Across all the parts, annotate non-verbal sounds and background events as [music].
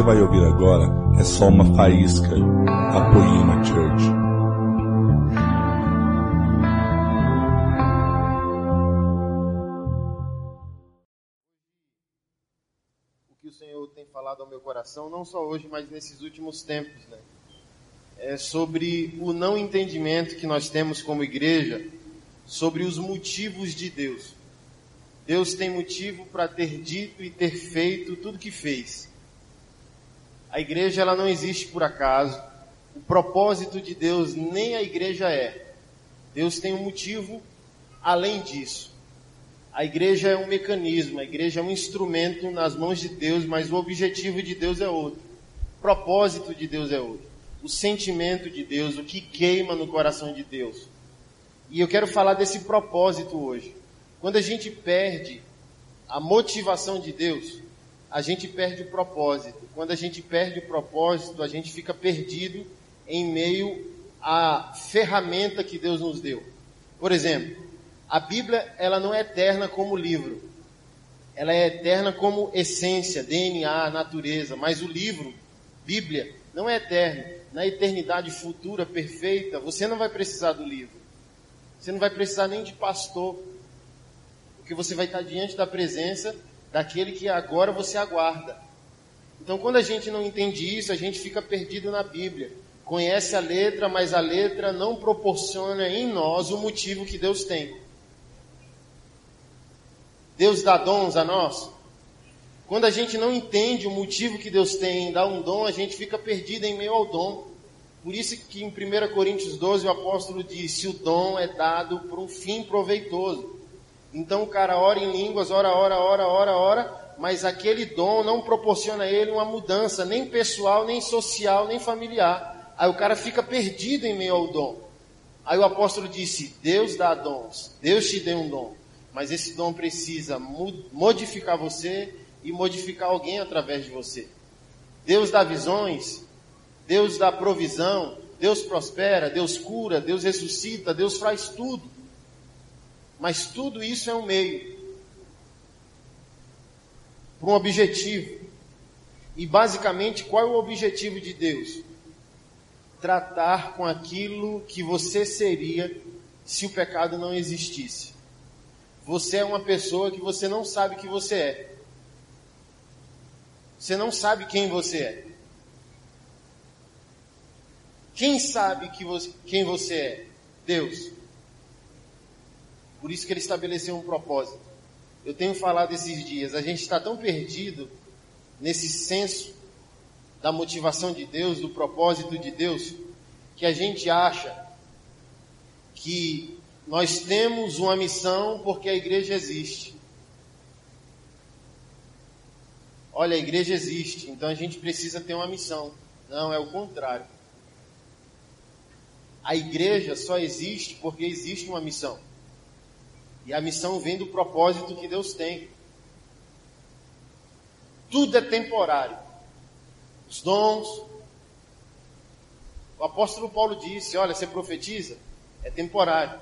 você vai ouvir agora é só uma faísca da Poema Church. o que o Senhor tem falado ao meu coração, não só hoje, mas nesses últimos tempos, né? É sobre o não entendimento que nós temos como igreja sobre os motivos de Deus. Deus tem motivo para ter dito e ter feito tudo que fez. A igreja ela não existe por acaso. O propósito de Deus nem a igreja é. Deus tem um motivo além disso. A igreja é um mecanismo, a igreja é um instrumento nas mãos de Deus, mas o objetivo de Deus é outro. O propósito de Deus é outro. O sentimento de Deus, o que queima no coração de Deus. E eu quero falar desse propósito hoje. Quando a gente perde a motivação de Deus, a gente perde o propósito. Quando a gente perde o propósito, a gente fica perdido em meio à ferramenta que Deus nos deu. Por exemplo, a Bíblia ela não é eterna como livro. Ela é eterna como essência, DNA, natureza, mas o livro, Bíblia, não é eterno. Na eternidade futura perfeita, você não vai precisar do livro. Você não vai precisar nem de pastor, porque você vai estar diante da presença daquele que agora você aguarda. Então, quando a gente não entende isso, a gente fica perdido na Bíblia. Conhece a letra, mas a letra não proporciona em nós o motivo que Deus tem. Deus dá dons a nós. Quando a gente não entende o motivo que Deus tem em dar um dom, a gente fica perdido em meio ao dom. Por isso que em 1 Coríntios 12 o apóstolo disse: o dom é dado por um fim proveitoso. Então o cara ora em línguas, ora, ora, ora, ora, ora, mas aquele dom não proporciona a ele uma mudança, nem pessoal, nem social, nem familiar. Aí o cara fica perdido em meio ao dom. Aí o apóstolo disse: Deus dá dons, Deus te deu um dom, mas esse dom precisa modificar você e modificar alguém através de você. Deus dá visões, Deus dá provisão, Deus prospera, Deus cura, Deus ressuscita, Deus faz tudo. Mas tudo isso é um meio para um objetivo. E basicamente, qual é o objetivo de Deus? Tratar com aquilo que você seria se o pecado não existisse. Você é uma pessoa que você não sabe que você é. Você não sabe quem você é. Quem sabe que você, quem você é? Deus. Por isso que ele estabeleceu um propósito. Eu tenho falado esses dias, a gente está tão perdido nesse senso da motivação de Deus, do propósito de Deus, que a gente acha que nós temos uma missão porque a igreja existe. Olha, a igreja existe, então a gente precisa ter uma missão. Não, é o contrário. A igreja só existe porque existe uma missão. E a missão vem do propósito que Deus tem. Tudo é temporário. Os dons. O apóstolo Paulo disse: Olha, você profetiza? É temporário.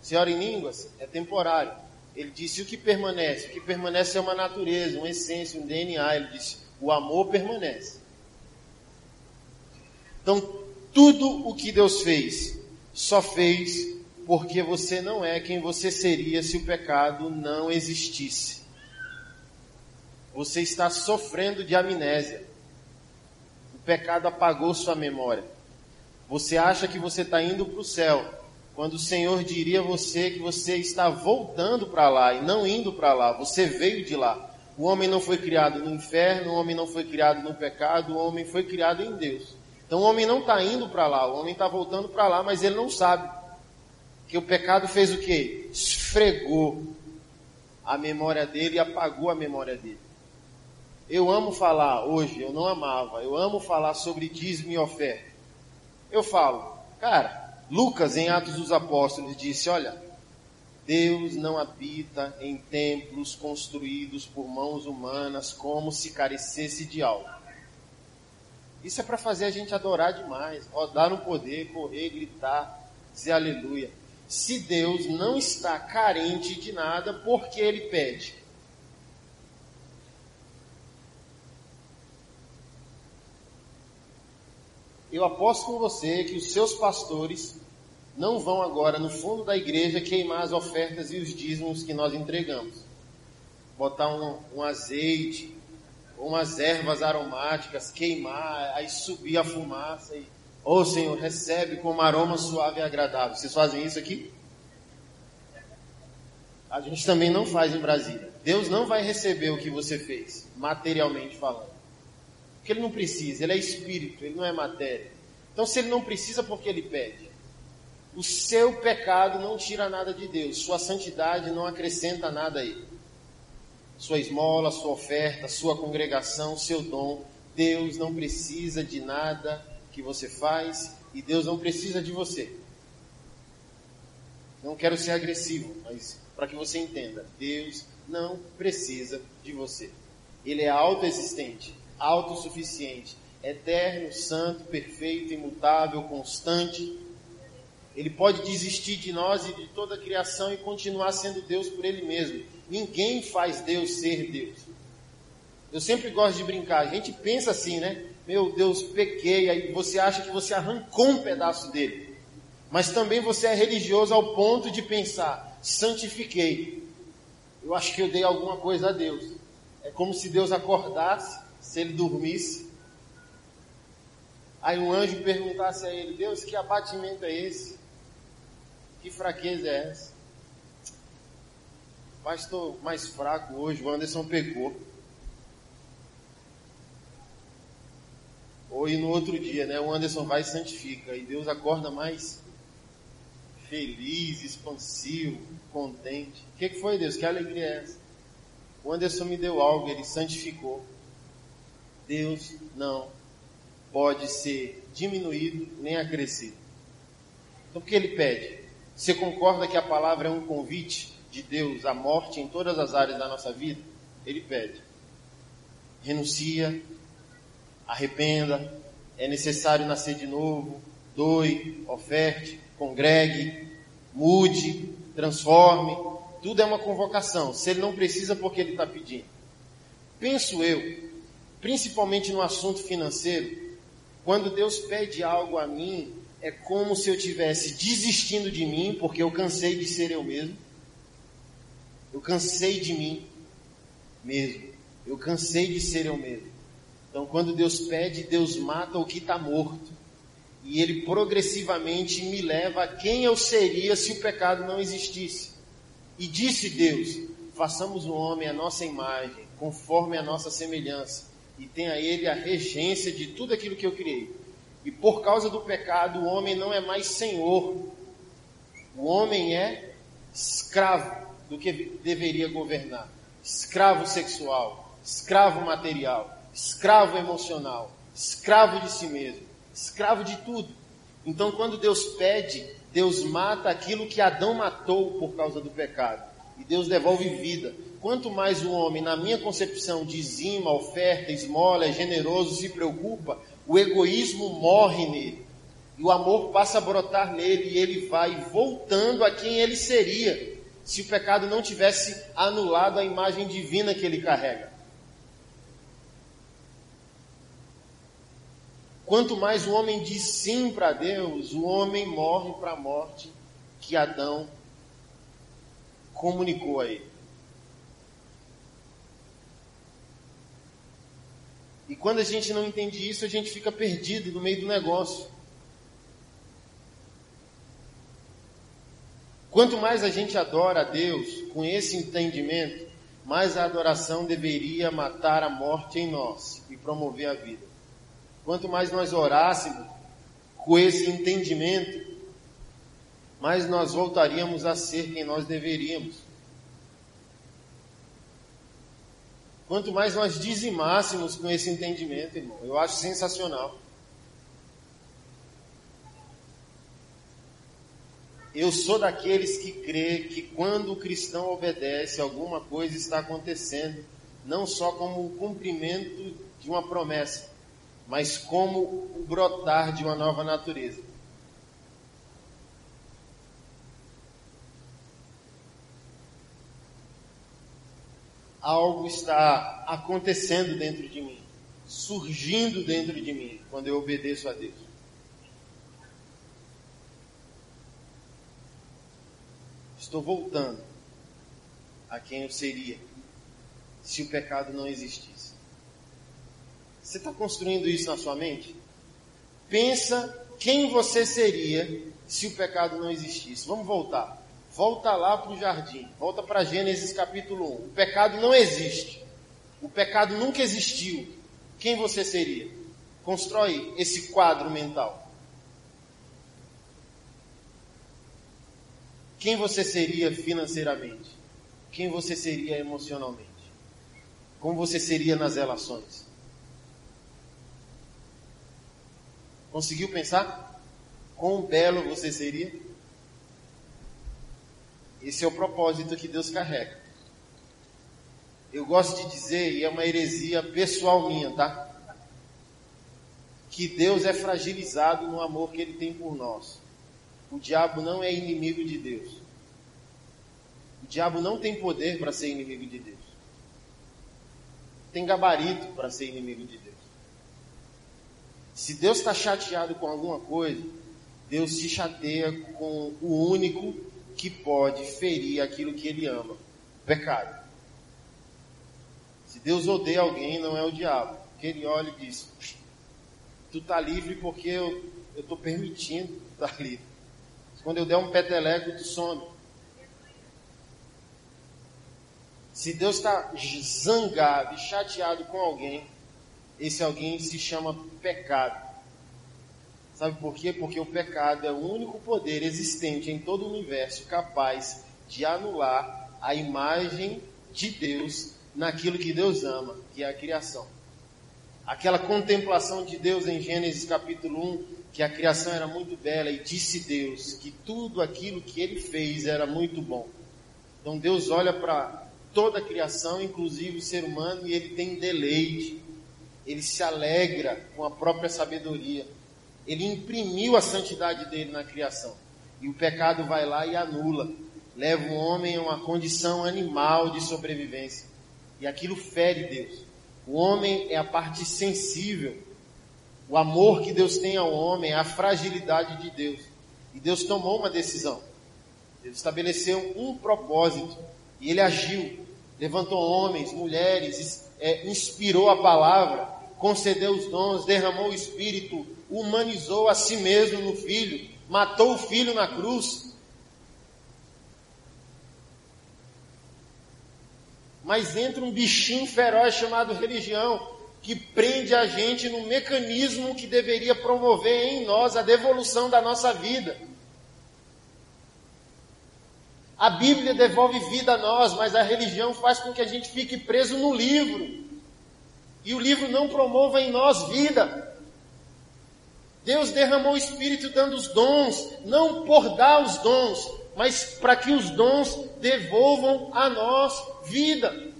Você ora em línguas? É temporário. Ele disse: O que permanece? O que permanece é uma natureza, uma essência, um DNA. Ele disse: O amor permanece. Então, tudo o que Deus fez, só fez porque você não é quem você seria se o pecado não existisse. Você está sofrendo de amnésia. O pecado apagou sua memória. Você acha que você está indo para o céu, quando o Senhor diria a você que você está voltando para lá e não indo para lá. Você veio de lá. O homem não foi criado no inferno, o homem não foi criado no pecado, o homem foi criado em Deus. Então o homem não está indo para lá, o homem está voltando para lá, mas ele não sabe que o pecado fez o quê? Esfregou a memória dele e apagou a memória dele. Eu amo falar hoje, eu não amava, eu amo falar sobre dízimo e oferta. Eu falo, cara, Lucas em Atos dos Apóstolos disse, olha, Deus não habita em templos construídos por mãos humanas como se carecesse de algo. Isso é para fazer a gente adorar demais, rodar no poder, correr, gritar, dizer aleluia se Deus não está carente de nada, porque ele pede? eu aposto com você que os seus pastores não vão agora no fundo da igreja queimar as ofertas e os dízimos que nós entregamos. Botar um, um azeite, umas ervas aromáticas, queimar, aí subir a fumaça e, ô oh, Senhor, recebe como aroma suave e agradável. Vocês fazem isso aqui? A gente também não faz em Brasília. Deus não vai receber o que você fez, materialmente falando. Porque ele não precisa, ele é espírito, ele não é matéria. Então, se ele não precisa, porque ele pede? O seu pecado não tira nada de Deus, sua santidade não acrescenta nada a ele. Sua esmola, sua oferta, sua congregação, seu dom, Deus não precisa de nada que você faz e Deus não precisa de você. Não quero ser agressivo, mas para que você entenda, Deus não precisa de você. Ele é autoexistente autossuficiente, eterno, santo, perfeito, imutável, constante. Ele pode desistir de nós e de toda a criação e continuar sendo Deus por Ele mesmo. Ninguém faz Deus ser Deus. Eu sempre gosto de brincar. A gente pensa assim, né? Meu Deus, pequei. Aí você acha que você arrancou um pedaço dele. Mas também você é religioso ao ponto de pensar: santifiquei. Eu acho que eu dei alguma coisa a Deus. É como se Deus acordasse se ele dormisse. Aí um anjo perguntasse a ele: Deus, que abatimento é esse? Que fraqueza é essa? Mas estou mais fraco hoje, o Anderson pecou. Ou e no outro dia, né? O Anderson vai e santifica. E Deus acorda mais feliz, expansivo, contente. O que, que foi, Deus? Que alegria é essa? O Anderson me deu algo, ele santificou. Deus não pode ser diminuído nem acrescido. Então o que ele pede? Você concorda que a palavra é um convite de Deus à morte em todas as áreas da nossa vida? Ele pede. Renuncia, arrependa, é necessário nascer de novo, doe, oferte, congregue, mude, transforme. Tudo é uma convocação. Se ele não precisa, porque ele está pedindo. Penso eu principalmente no assunto financeiro, quando Deus pede algo a mim, é como se eu tivesse desistindo de mim, porque eu cansei de ser eu mesmo. Eu cansei de mim mesmo. Eu cansei de ser eu mesmo. Então, quando Deus pede, Deus mata o que está morto. E Ele progressivamente me leva a quem eu seria se o pecado não existisse. E disse Deus: façamos o homem a nossa imagem, conforme a nossa semelhança e tem a ele a regência de tudo aquilo que eu criei. E por causa do pecado, o homem não é mais senhor. O homem é escravo do que deveria governar. Escravo sexual, escravo material, escravo emocional, escravo de si mesmo, escravo de tudo. Então, quando Deus pede, Deus mata aquilo que Adão matou por causa do pecado. E Deus devolve vida quanto mais o homem, na minha concepção, dizima, oferta, esmola, é generoso, se preocupa, o egoísmo morre nele. E o amor passa a brotar nele e ele vai voltando a quem ele seria se o pecado não tivesse anulado a imagem divina que ele carrega. Quanto mais o homem diz sim para Deus, o homem morre para a morte que Adão comunicou a ele. E quando a gente não entende isso, a gente fica perdido no meio do negócio. Quanto mais a gente adora a Deus com esse entendimento, mais a adoração deveria matar a morte em nós e promover a vida. Quanto mais nós orássemos com esse entendimento, mais nós voltaríamos a ser quem nós deveríamos. Quanto mais nós dizimássemos com esse entendimento, irmão, eu acho sensacional. Eu sou daqueles que crê que quando o cristão obedece, alguma coisa está acontecendo, não só como o cumprimento de uma promessa, mas como o brotar de uma nova natureza. Algo está acontecendo dentro de mim, surgindo dentro de mim, quando eu obedeço a Deus. Estou voltando a quem eu seria se o pecado não existisse. Você está construindo isso na sua mente? Pensa quem você seria se o pecado não existisse. Vamos voltar. Volta lá para o jardim. Volta para Gênesis capítulo 1. O pecado não existe. O pecado nunca existiu. Quem você seria? Constrói esse quadro mental. Quem você seria financeiramente? Quem você seria emocionalmente? Como você seria nas relações? Conseguiu pensar? Quão belo você seria? Esse é o propósito que Deus carrega. Eu gosto de dizer, e é uma heresia pessoal minha, tá? Que Deus é fragilizado no amor que Ele tem por nós. O diabo não é inimigo de Deus. O diabo não tem poder para ser inimigo de Deus. Tem gabarito para ser inimigo de Deus. Se Deus está chateado com alguma coisa, Deus se chateia com o único que pode ferir aquilo que ele ama: o pecado. Se Deus odeia alguém, não é o diabo. Que ele olha e diz: Tu está livre porque eu estou permitindo estar [laughs] tá livre. Quando eu der um peteleco, tu some. Se Deus está zangado e chateado com alguém, esse alguém se chama pecado. Sabe por quê? Porque o pecado é o único poder existente em todo o universo capaz de anular a imagem de Deus naquilo que Deus ama, que é a criação. Aquela contemplação de Deus em Gênesis capítulo 1, que a criação era muito bela e disse Deus que tudo aquilo que ele fez era muito bom. Então Deus olha para toda a criação, inclusive o ser humano, e ele tem deleite. Ele se alegra com a própria sabedoria. Ele imprimiu a santidade dele na criação. E o pecado vai lá e anula. Leva o homem a uma condição animal de sobrevivência. E aquilo fere Deus. O homem é a parte sensível. O amor que Deus tem ao homem é a fragilidade de Deus. E Deus tomou uma decisão. Deus estabeleceu um propósito. E ele agiu. Levantou homens, mulheres, é, inspirou a palavra, concedeu os dons, derramou o Espírito, humanizou a si mesmo no filho, matou o filho na cruz. Mas entra um bichinho feroz chamado religião, que prende a gente no mecanismo que deveria promover em nós a devolução da nossa vida. A Bíblia devolve vida a nós, mas a religião faz com que a gente fique preso no livro. E o livro não promova em nós vida. Deus derramou o Espírito dando os dons, não por dar os dons, mas para que os dons devolvam a nós vida.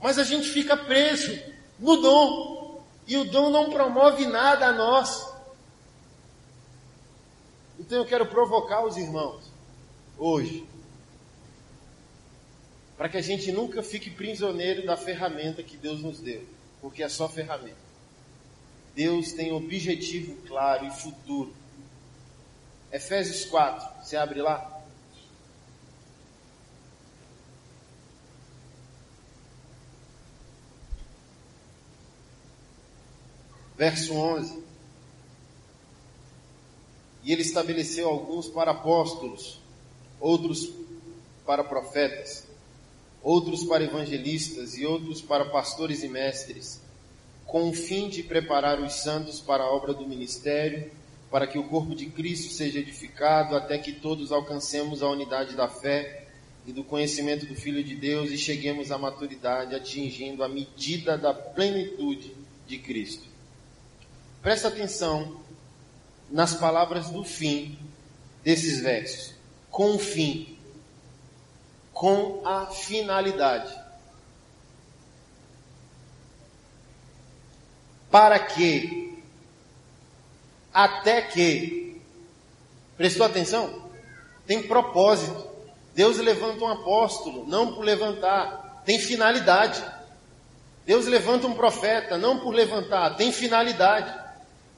Mas a gente fica preso no dom, e o dom não promove nada a nós. Então eu quero provocar os irmãos, hoje, para que a gente nunca fique prisioneiro da ferramenta que Deus nos deu, porque é só ferramenta. Deus tem objetivo claro e futuro. Efésios 4, você abre lá? Verso 11. E ele estabeleceu alguns para apóstolos, outros para profetas, outros para evangelistas e outros para pastores e mestres com o fim de preparar os santos para a obra do ministério, para que o corpo de Cristo seja edificado, até que todos alcancemos a unidade da fé e do conhecimento do Filho de Deus e cheguemos à maturidade, atingindo a medida da plenitude de Cristo. Presta atenção nas palavras do fim desses versos. Com o fim, com a finalidade. para que, até que, prestou atenção? Tem propósito. Deus levanta um apóstolo, não por levantar, tem finalidade. Deus levanta um profeta, não por levantar, tem finalidade.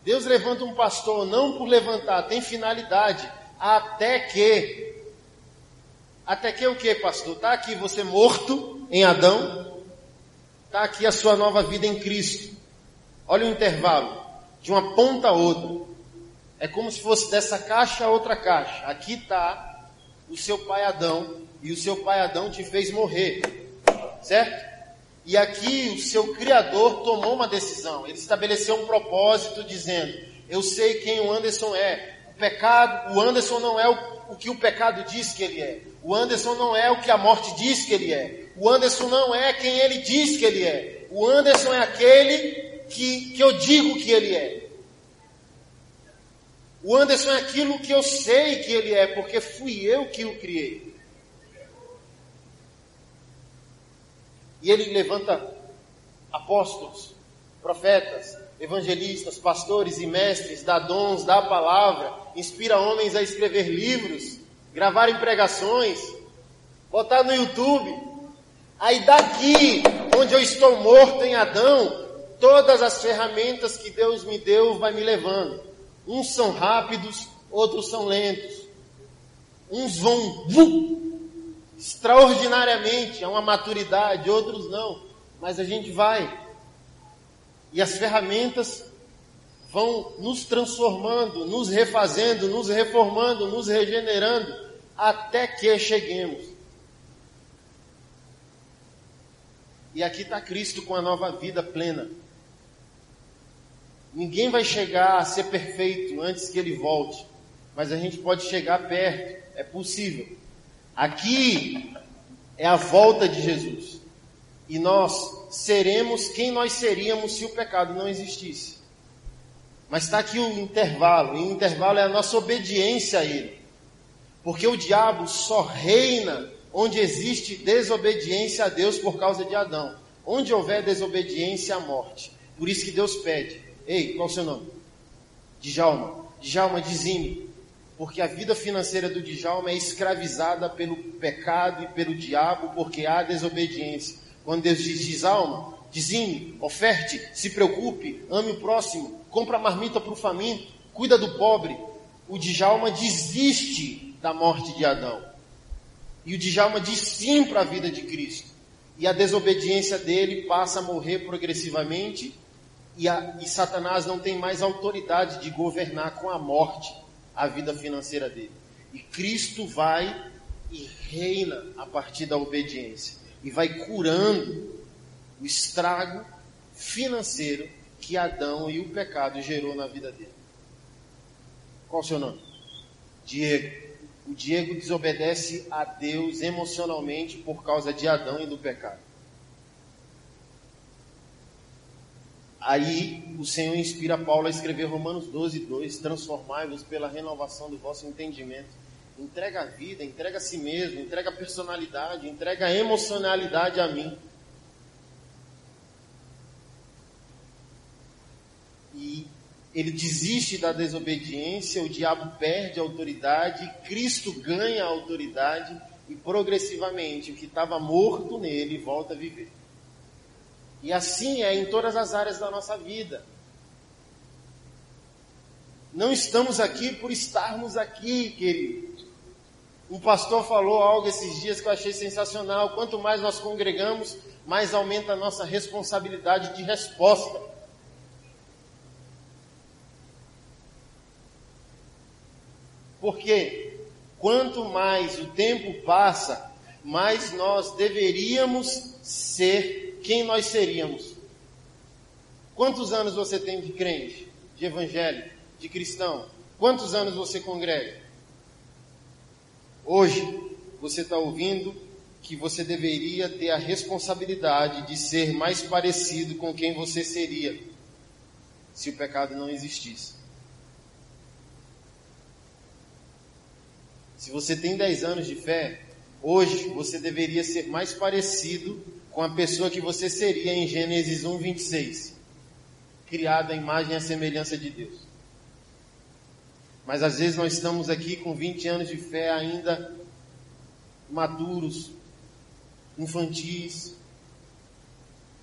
Deus levanta um pastor, não por levantar, tem finalidade. Até que Até que o que, pastor? Está aqui você morto em Adão, está aqui a sua nova vida em Cristo. Olha o intervalo, de uma ponta a outra. É como se fosse dessa caixa a outra caixa. Aqui está o seu pai Adão, e o seu pai Adão te fez morrer, certo? E aqui o seu Criador tomou uma decisão. Ele estabeleceu um propósito dizendo: Eu sei quem o Anderson é. O pecado, o Anderson não é o, o que o pecado diz que ele é. O Anderson não é o que a morte diz que ele é. O Anderson não é quem ele diz que ele é. O Anderson é aquele que, que eu digo que ele é. O Anderson é aquilo que eu sei que ele é, porque fui eu que o criei. E ele levanta apóstolos, profetas, evangelistas, pastores e mestres, dá dons, dá palavra, inspira homens a escrever livros, gravarem pregações, botar no YouTube. Aí daqui, onde eu estou morto em Adão, todas as ferramentas que Deus me deu vai me levando. Uns são rápidos, outros são lentos. Uns vão extraordinariamente, a uma maturidade, outros não. Mas a gente vai. E as ferramentas vão nos transformando, nos refazendo, nos reformando, nos regenerando, até que cheguemos. E aqui está Cristo com a nova vida plena. Ninguém vai chegar a ser perfeito antes que ele volte, mas a gente pode chegar perto, é possível. Aqui é a volta de Jesus. E nós seremos quem nós seríamos se o pecado não existisse. Mas está aqui o intervalo, e o intervalo é a nossa obediência a Ele. Porque o diabo só reina onde existe desobediência a Deus por causa de Adão. Onde houver desobediência, a morte. Por isso que Deus pede: Ei, qual é o seu nome? Djalma. Djalma, dizime. Porque a vida financeira do Djalma é escravizada pelo pecado e pelo diabo, porque há desobediência. Quando Deus diz, Djalma, dizime, oferte, se preocupe, ame o próximo, compra marmita para o faminto, cuida do pobre. O Djalma desiste da morte de Adão. E o Djalma diz sim para a vida de Cristo. E a desobediência dele passa a morrer progressivamente e, a, e Satanás não tem mais autoridade de governar com a morte a vida financeira dele. E Cristo vai e reina a partir da obediência e vai curando o estrago financeiro que Adão e o pecado gerou na vida dele. Qual o seu nome? Diego. O Diego desobedece a Deus emocionalmente por causa de Adão e do pecado. Aí o Senhor inspira Paulo a escrever Romanos 12, 2: Transformai-vos pela renovação do vosso entendimento. Entrega a vida, entrega a si mesmo, entrega a personalidade, entrega a emocionalidade a mim. E ele desiste da desobediência, o diabo perde a autoridade, Cristo ganha a autoridade e progressivamente o que estava morto nele volta a viver. E assim é em todas as áreas da nossa vida. Não estamos aqui por estarmos aqui, querido. Um pastor falou algo esses dias que eu achei sensacional. Quanto mais nós congregamos, mais aumenta a nossa responsabilidade de resposta. Porque quanto mais o tempo passa, mais nós deveríamos ser quem nós seríamos. Quantos anos você tem de crente, de evangelho, de cristão? Quantos anos você congrega? Hoje, você está ouvindo que você deveria ter a responsabilidade de ser mais parecido com quem você seria se o pecado não existisse. Se você tem 10 anos de fé, hoje você deveria ser mais parecido com a pessoa que você seria em Gênesis 1, 26. Criado à imagem e à semelhança de Deus. Mas às vezes nós estamos aqui com 20 anos de fé ainda maduros, infantis,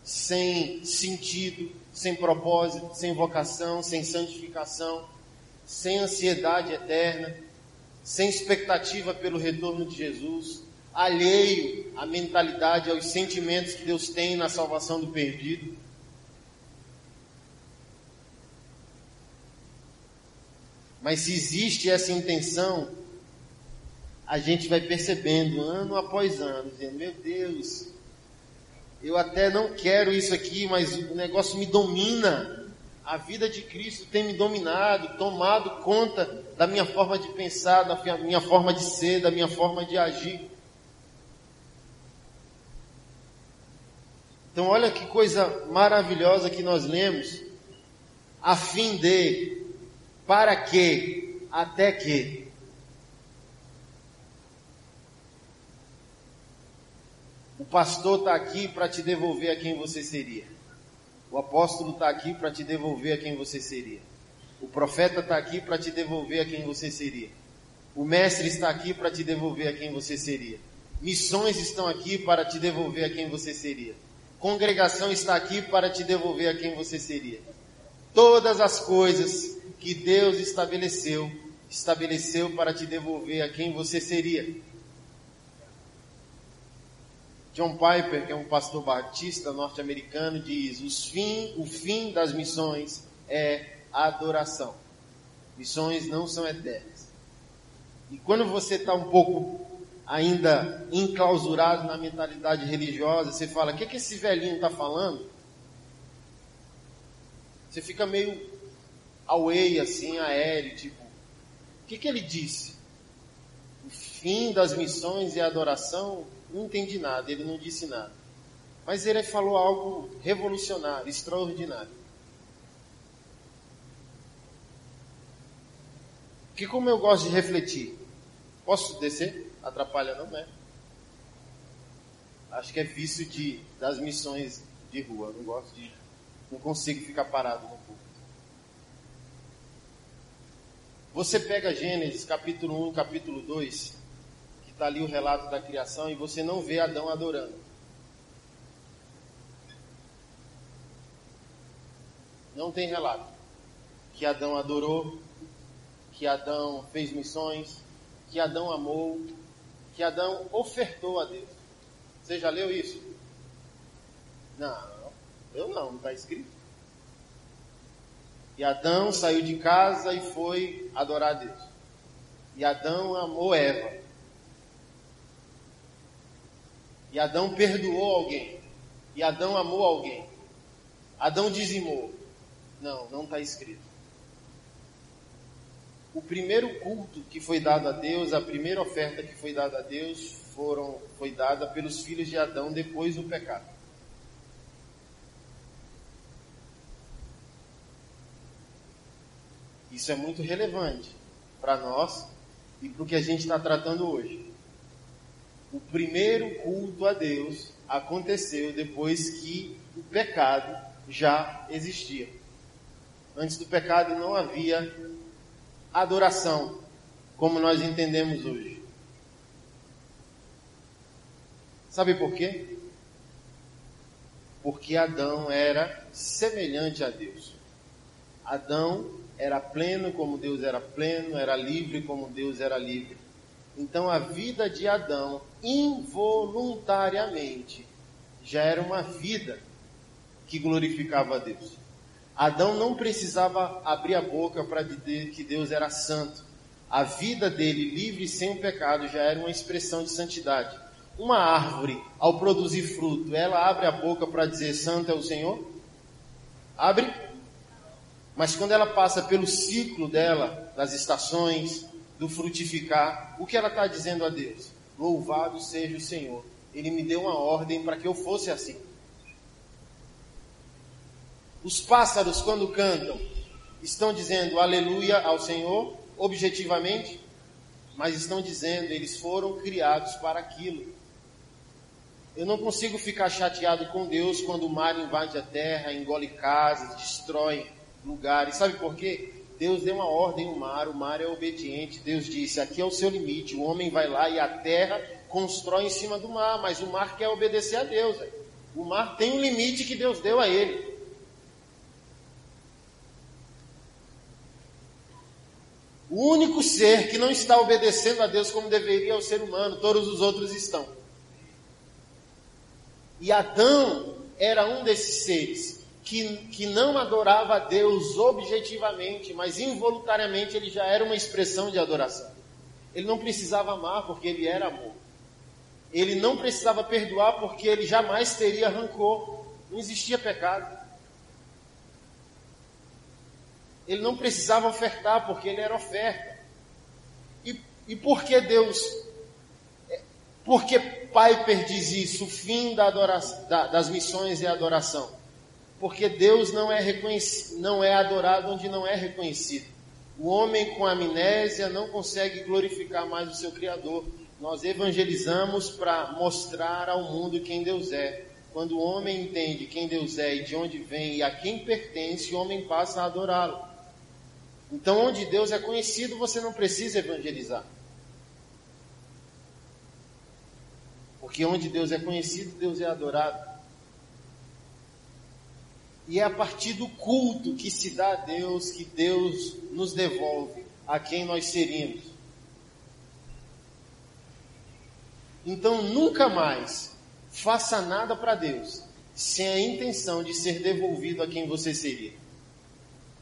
sem sentido, sem propósito, sem vocação, sem santificação, sem ansiedade eterna, sem expectativa pelo retorno de Jesus, alheio à mentalidade, aos sentimentos que Deus tem na salvação do perdido. Mas se existe essa intenção, a gente vai percebendo ano após ano, dizendo: Meu Deus, eu até não quero isso aqui, mas o negócio me domina. A vida de Cristo tem me dominado, tomado conta da minha forma de pensar, da minha forma de ser, da minha forma de agir. Então, olha que coisa maravilhosa que nós lemos, a fim de, para que, até que. O pastor está aqui para te devolver a quem você seria. O apóstolo está aqui para te devolver a quem você seria. O profeta está aqui para te devolver a quem você seria. O mestre está aqui para te devolver a quem você seria. Missões estão aqui para te devolver a quem você seria. Congregação está aqui para te devolver a quem você seria. Todas as coisas que Deus estabeleceu, estabeleceu para te devolver a quem você seria. John Piper, que é um pastor batista norte-americano, diz: Os fim, o fim das missões é a adoração. Missões não são eternas. E quando você está um pouco ainda enclausurado na mentalidade religiosa, você fala: O que, que esse velhinho está falando? Você fica meio away, assim, aéreo, tipo: O que, que ele disse? O fim das missões é a adoração? não entendi nada, ele não disse nada. Mas ele falou algo revolucionário, extraordinário. Que como eu gosto de refletir, posso descer? Atrapalha não, né? Acho que é vício de, das missões de rua. Não gosto de. Não consigo ficar parado no público. Você pega Gênesis capítulo 1, capítulo 2 está ali o relato da criação e você não vê Adão adorando. Não tem relato que Adão adorou, que Adão fez missões, que Adão amou, que Adão ofertou a Deus. Você já leu isso? Não, eu não, não está escrito. E Adão saiu de casa e foi adorar a Deus. E Adão amou Eva. E Adão perdoou alguém. E Adão amou alguém. Adão dizimou. Não, não está escrito. O primeiro culto que foi dado a Deus, a primeira oferta que foi dada a Deus, foram, foi dada pelos filhos de Adão depois do pecado. Isso é muito relevante para nós e para o que a gente está tratando hoje o primeiro culto a Deus aconteceu depois que o pecado já existia. Antes do pecado não havia adoração, como nós entendemos hoje. Sabe por quê? Porque Adão era semelhante a Deus. Adão era pleno como Deus era pleno, era livre como Deus era livre. Então a vida de Adão, involuntariamente, já era uma vida que glorificava a Deus. Adão não precisava abrir a boca para dizer que Deus era santo. A vida dele, livre sem o pecado, já era uma expressão de santidade. Uma árvore, ao produzir fruto, ela abre a boca para dizer santo é o Senhor? Abre? Mas quando ela passa pelo ciclo dela, das estações, do frutificar, o que ela está dizendo a Deus? Louvado seja o Senhor. Ele me deu uma ordem para que eu fosse assim. Os pássaros, quando cantam, estão dizendo aleluia ao Senhor, objetivamente, mas estão dizendo, eles foram criados para aquilo. Eu não consigo ficar chateado com Deus quando o mar invade a terra, engole casas, destrói lugares. Sabe por quê? Deus deu uma ordem no mar, o mar é obediente. Deus disse: aqui é o seu limite. O homem vai lá e a terra constrói em cima do mar, mas o mar quer obedecer a Deus. O mar tem um limite que Deus deu a ele. O único ser que não está obedecendo a Deus como deveria é o ser humano, todos os outros estão. E Adão era um desses seres que, que não adorava a Deus objetivamente, mas involuntariamente ele já era uma expressão de adoração. Ele não precisava amar porque ele era amor. Ele não precisava perdoar porque ele jamais teria rancor. Não existia pecado. Ele não precisava ofertar porque ele era oferta. E, e por que Deus, é, por que Piper diz isso? O fim da adoração, da, das missões é adoração. Porque Deus não é, não é adorado onde não é reconhecido. O homem com amnésia não consegue glorificar mais o seu Criador. Nós evangelizamos para mostrar ao mundo quem Deus é. Quando o homem entende quem Deus é e de onde vem e a quem pertence, o homem passa a adorá-lo. Então, onde Deus é conhecido, você não precisa evangelizar. Porque onde Deus é conhecido, Deus é adorado. E é a partir do culto que se dá a Deus que Deus nos devolve a quem nós seríamos. Então nunca mais faça nada para Deus sem a intenção de ser devolvido a quem você seria.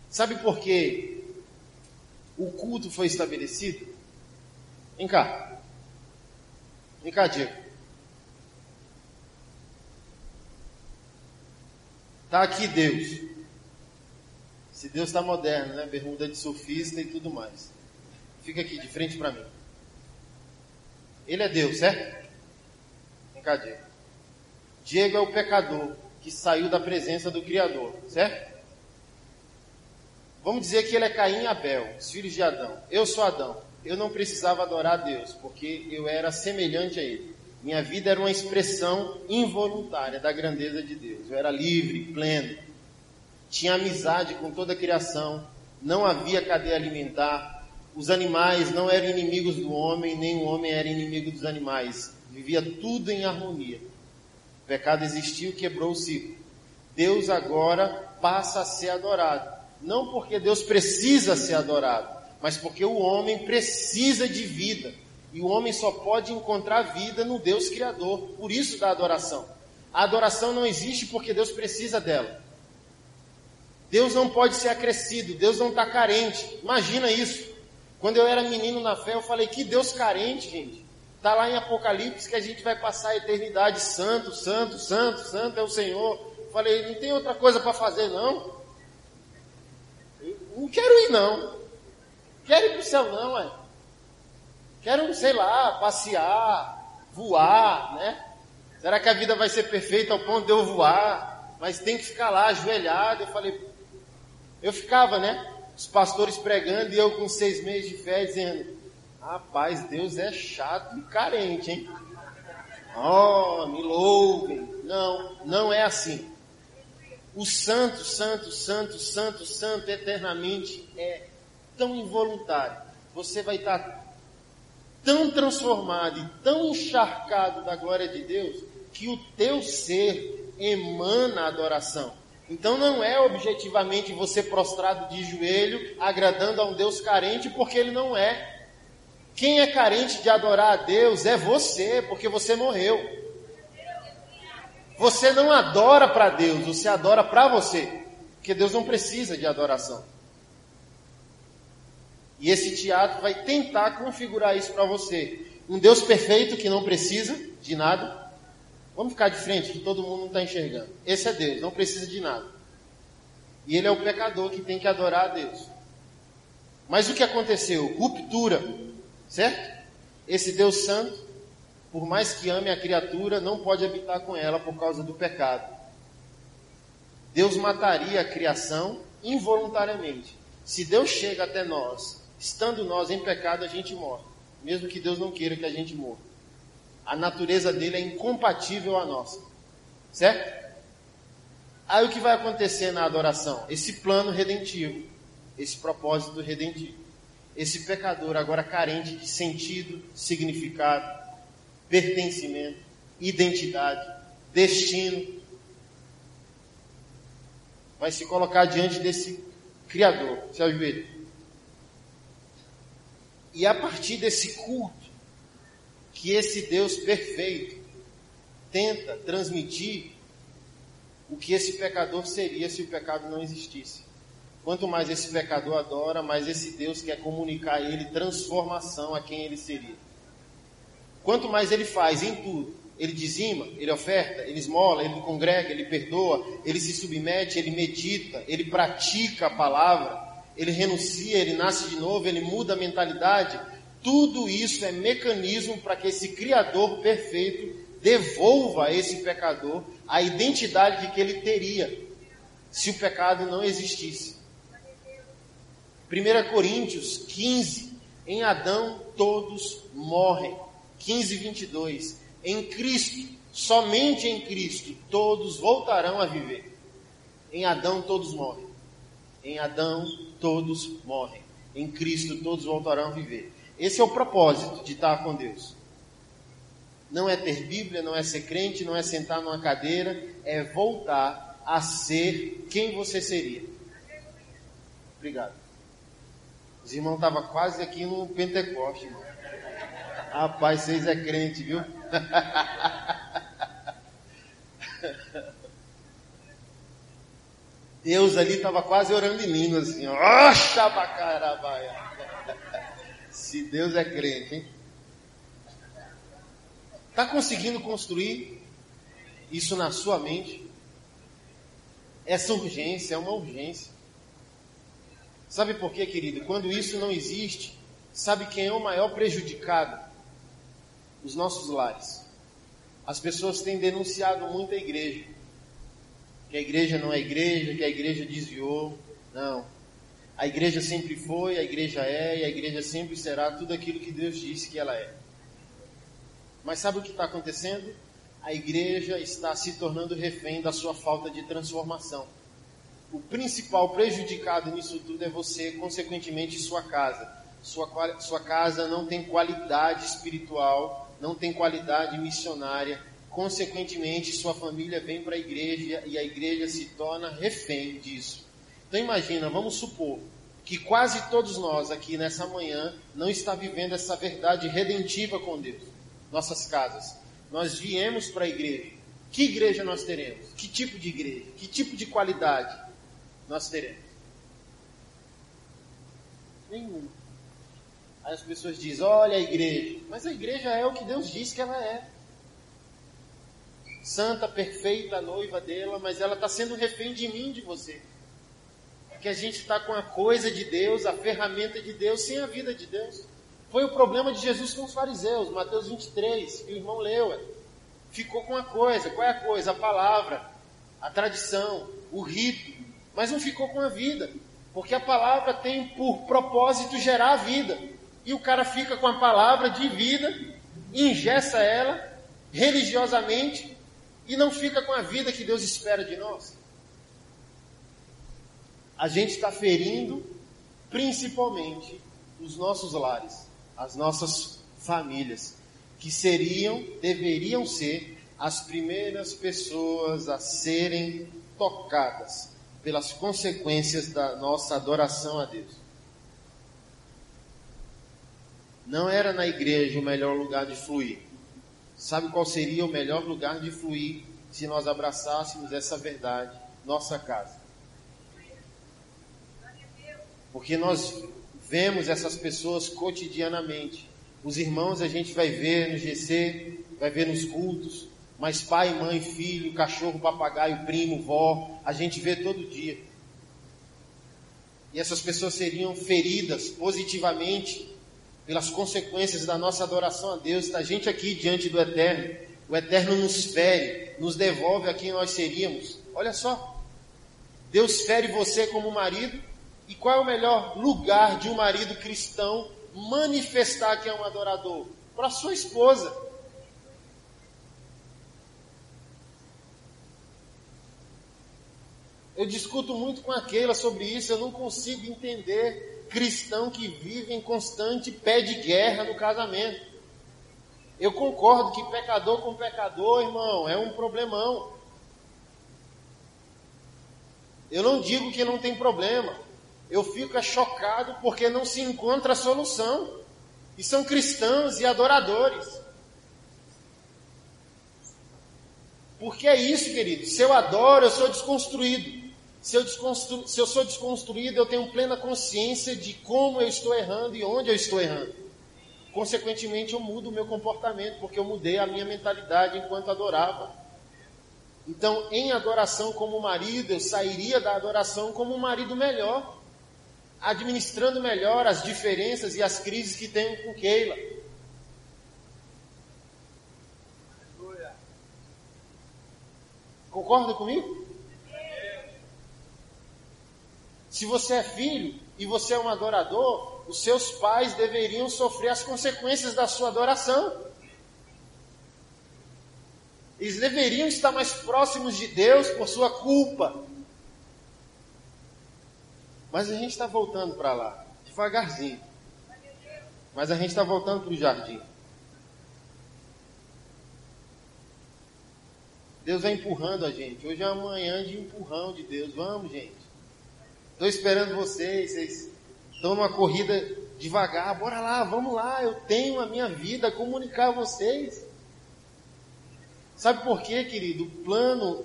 Sabe por quê? o culto foi estabelecido? Vem cá. Vem cá, Diego. Está aqui Deus. Se Deus está moderno, né? Bermuda de surfista e tudo mais. Fica aqui de frente para mim. Ele é Deus, certo? Vem cá, Diego. Diego é o pecador que saiu da presença do Criador, certo? Vamos dizer que ele é Caim e Abel, os filhos de Adão. Eu sou Adão. Eu não precisava adorar a Deus, porque eu era semelhante a ele. Minha vida era uma expressão involuntária da grandeza de Deus. Eu era livre, pleno. Tinha amizade com toda a criação. Não havia cadeia alimentar. Os animais não eram inimigos do homem, nem o homem era inimigo dos animais. Vivia tudo em harmonia. O pecado existiu, quebrou o ciclo. Deus agora passa a ser adorado. Não porque Deus precisa ser adorado, mas porque o homem precisa de vida. E o homem só pode encontrar vida no Deus Criador. Por isso da adoração. A adoração não existe porque Deus precisa dela. Deus não pode ser acrescido, Deus não está carente. Imagina isso. Quando eu era menino na fé, eu falei, que Deus carente, gente. Está lá em Apocalipse que a gente vai passar a eternidade santo, santo, santo, santo é o Senhor. Eu falei, não tem outra coisa para fazer não? Não quero ir não. Quero ir para o céu não, é. Quero, sei lá, passear, voar, né? Será que a vida vai ser perfeita ao ponto de eu voar? Mas tem que ficar lá ajoelhado. Eu falei, eu ficava, né? Os pastores pregando e eu com seis meses de fé dizendo, rapaz, Deus é chato e carente, hein? Oh, me louvem. Não, não é assim. O santo, santo, santo, santo, santo eternamente é tão involuntário. Você vai estar tão transformado e tão encharcado da glória de Deus que o teu ser emana adoração. Então não é objetivamente você prostrado de joelho, agradando a um Deus carente, porque ele não é. Quem é carente de adorar a Deus é você, porque você morreu. Você não adora para Deus, você adora para você. Porque Deus não precisa de adoração. E esse teatro vai tentar configurar isso para você. Um Deus perfeito que não precisa de nada. Vamos ficar de frente que todo mundo não está enxergando. Esse é Deus, não precisa de nada. E ele é o pecador que tem que adorar a Deus. Mas o que aconteceu? Ruptura, certo? Esse Deus santo por mais que ame a criatura, não pode habitar com ela por causa do pecado. Deus mataria a criação involuntariamente. Se Deus chega até nós, estando nós em pecado, a gente morre, mesmo que Deus não queira que a gente morra. A natureza dele é incompatível à nossa, certo? Aí o que vai acontecer na adoração? Esse plano redentivo, esse propósito redentivo. Esse pecador agora carente de sentido, significado, pertencimento, identidade, destino. Vai se colocar diante desse Criador. Se ajoelhe. E a partir desse culto, que esse Deus perfeito tenta transmitir o que esse pecador seria se o pecado não existisse. Quanto mais esse pecador adora, mais esse Deus quer comunicar a ele transformação a quem ele seria. Quanto mais ele faz em tudo, ele dizima, ele oferta, ele esmola, ele congrega, ele perdoa, ele se submete, ele medita, ele pratica a palavra, ele renuncia, ele nasce de novo, ele muda a mentalidade. Tudo isso é mecanismo para que esse Criador perfeito devolva a esse pecador a identidade que ele teria se o pecado não existisse. 1 Coríntios 15, em Adão todos morrem. 15, 22. Em Cristo, somente em Cristo, todos voltarão a viver. Em Adão todos morrem. Em Adão todos morrem. Em Cristo todos voltarão a viver. Esse é o propósito de estar com Deus. Não é ter Bíblia, não é ser crente, não é sentar numa cadeira, é voltar a ser quem você seria. Obrigado. Os irmãos estavam quase aqui no Pentecoste. Irmão. Rapaz, vocês é crente, viu? [laughs] Deus ali estava quase orando em línguas, assim, ó, Se Deus é crente, hein? Está conseguindo construir isso na sua mente? Essa urgência é uma urgência. Sabe por quê, querido? Quando isso não existe, sabe quem é o maior prejudicado? Os nossos lares. As pessoas têm denunciado muito a igreja. Que a igreja não é igreja, que a igreja desviou. Não. A igreja sempre foi, a igreja é e a igreja sempre será tudo aquilo que Deus disse que ela é. Mas sabe o que está acontecendo? A igreja está se tornando refém da sua falta de transformação. O principal prejudicado nisso tudo é você, consequentemente, sua casa. Sua, sua casa não tem qualidade espiritual, não tem qualidade missionária. Consequentemente, sua família vem para a igreja e a igreja se torna refém disso. Então imagina, vamos supor que quase todos nós aqui nessa manhã não está vivendo essa verdade redentiva com Deus nossas casas. Nós viemos para a igreja. Que igreja nós teremos? Que tipo de igreja? Que tipo de qualidade nós teremos? Nenhuma. Aí as pessoas dizem: olha a igreja. Mas a igreja é o que Deus diz que ela é. Santa, perfeita, noiva dela, mas ela está sendo refém de mim, de você. Que a gente está com a coisa de Deus, a ferramenta de Deus, sem a vida de Deus. Foi o problema de Jesus com os fariseus, Mateus 23, que o irmão leu. Ficou com a coisa, qual é a coisa? A palavra, a tradição, o rito, mas não ficou com a vida, porque a palavra tem por propósito gerar a vida. E o cara fica com a palavra de vida, ingessa ela religiosamente e não fica com a vida que Deus espera de nós. A gente está ferindo principalmente os nossos lares as nossas famílias, que seriam, deveriam ser as primeiras pessoas a serem tocadas pelas consequências da nossa adoração a Deus. Não era na igreja o melhor lugar de fluir. Sabe qual seria o melhor lugar de fluir se nós abraçássemos essa verdade? Nossa casa. Porque nós vemos essas pessoas cotidianamente. Os irmãos a gente vai ver no GC, vai ver nos cultos, mas pai, mãe, filho, cachorro, papagaio, primo, vó, a gente vê todo dia. E essas pessoas seriam feridas positivamente pelas consequências da nossa adoração a Deus. A gente aqui diante do Eterno, o Eterno nos fere, nos devolve a quem nós seríamos. Olha só, Deus fere você como marido, e qual é o melhor lugar de um marido cristão manifestar que é um adorador? Para sua esposa. Eu discuto muito com aquela sobre isso, eu não consigo entender cristão que vive em constante pé de guerra no casamento. Eu concordo que pecador com pecador, irmão, é um problemão. Eu não digo que não tem problema eu fico chocado porque não se encontra solução. E são cristãos e adoradores. Porque é isso, querido. Se eu adoro, eu sou desconstruído. Se eu. Se eu sou desconstruído, eu tenho plena consciência de como eu estou errando e onde eu estou errando. Consequentemente, eu mudo o meu comportamento, porque eu mudei a minha mentalidade enquanto adorava. Então, em adoração como marido, eu sairia da adoração como um marido melhor, administrando melhor as diferenças e as crises que tenho com Keila. Concorda comigo? Se você é filho e você é um adorador, os seus pais deveriam sofrer as consequências da sua adoração. Eles deveriam estar mais próximos de Deus por sua culpa. Mas a gente está voltando para lá, devagarzinho. Mas a gente está voltando para o jardim. Deus vai empurrando a gente. Hoje é amanhã de empurrão de Deus. Vamos, gente. Estou esperando vocês. Vocês estão numa corrida devagar. Bora lá, vamos lá. Eu tenho a minha vida a comunicar a vocês. Sabe por quê, querido? O plano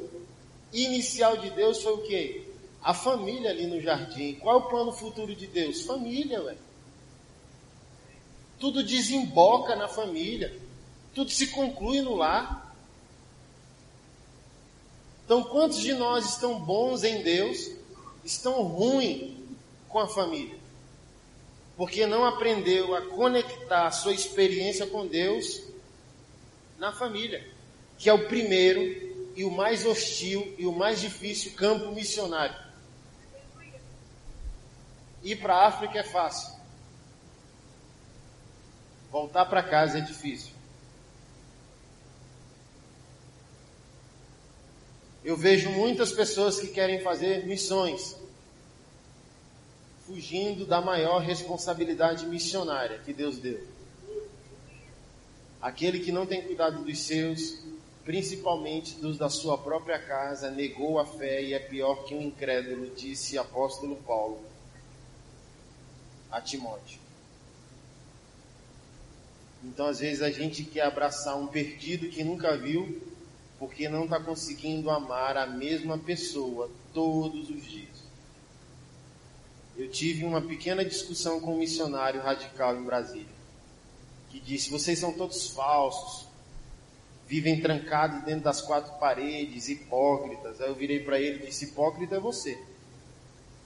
inicial de Deus foi o quê? A família ali no jardim. Qual é o plano futuro de Deus? Família, ué. Tudo desemboca na família. Tudo se conclui no lar. Então, quantos de nós estão bons em Deus, estão ruins com a família? Porque não aprendeu a conectar a sua experiência com Deus na família que é o primeiro e o mais hostil e o mais difícil campo missionário. Ir para a África é fácil. Voltar para casa é difícil. Eu vejo muitas pessoas que querem fazer missões, fugindo da maior responsabilidade missionária que Deus deu. Aquele que não tem cuidado dos seus, principalmente dos da sua própria casa, negou a fé e é pior que um incrédulo, disse apóstolo Paulo a Timóteo. Então, às vezes, a gente quer abraçar um perdido que nunca viu, porque não está conseguindo amar a mesma pessoa todos os dias. Eu tive uma pequena discussão com um missionário radical em Brasília, que disse: vocês são todos falsos, vivem trancados dentro das quatro paredes, hipócritas. Aí eu virei para ele e disse: Hipócrita é você.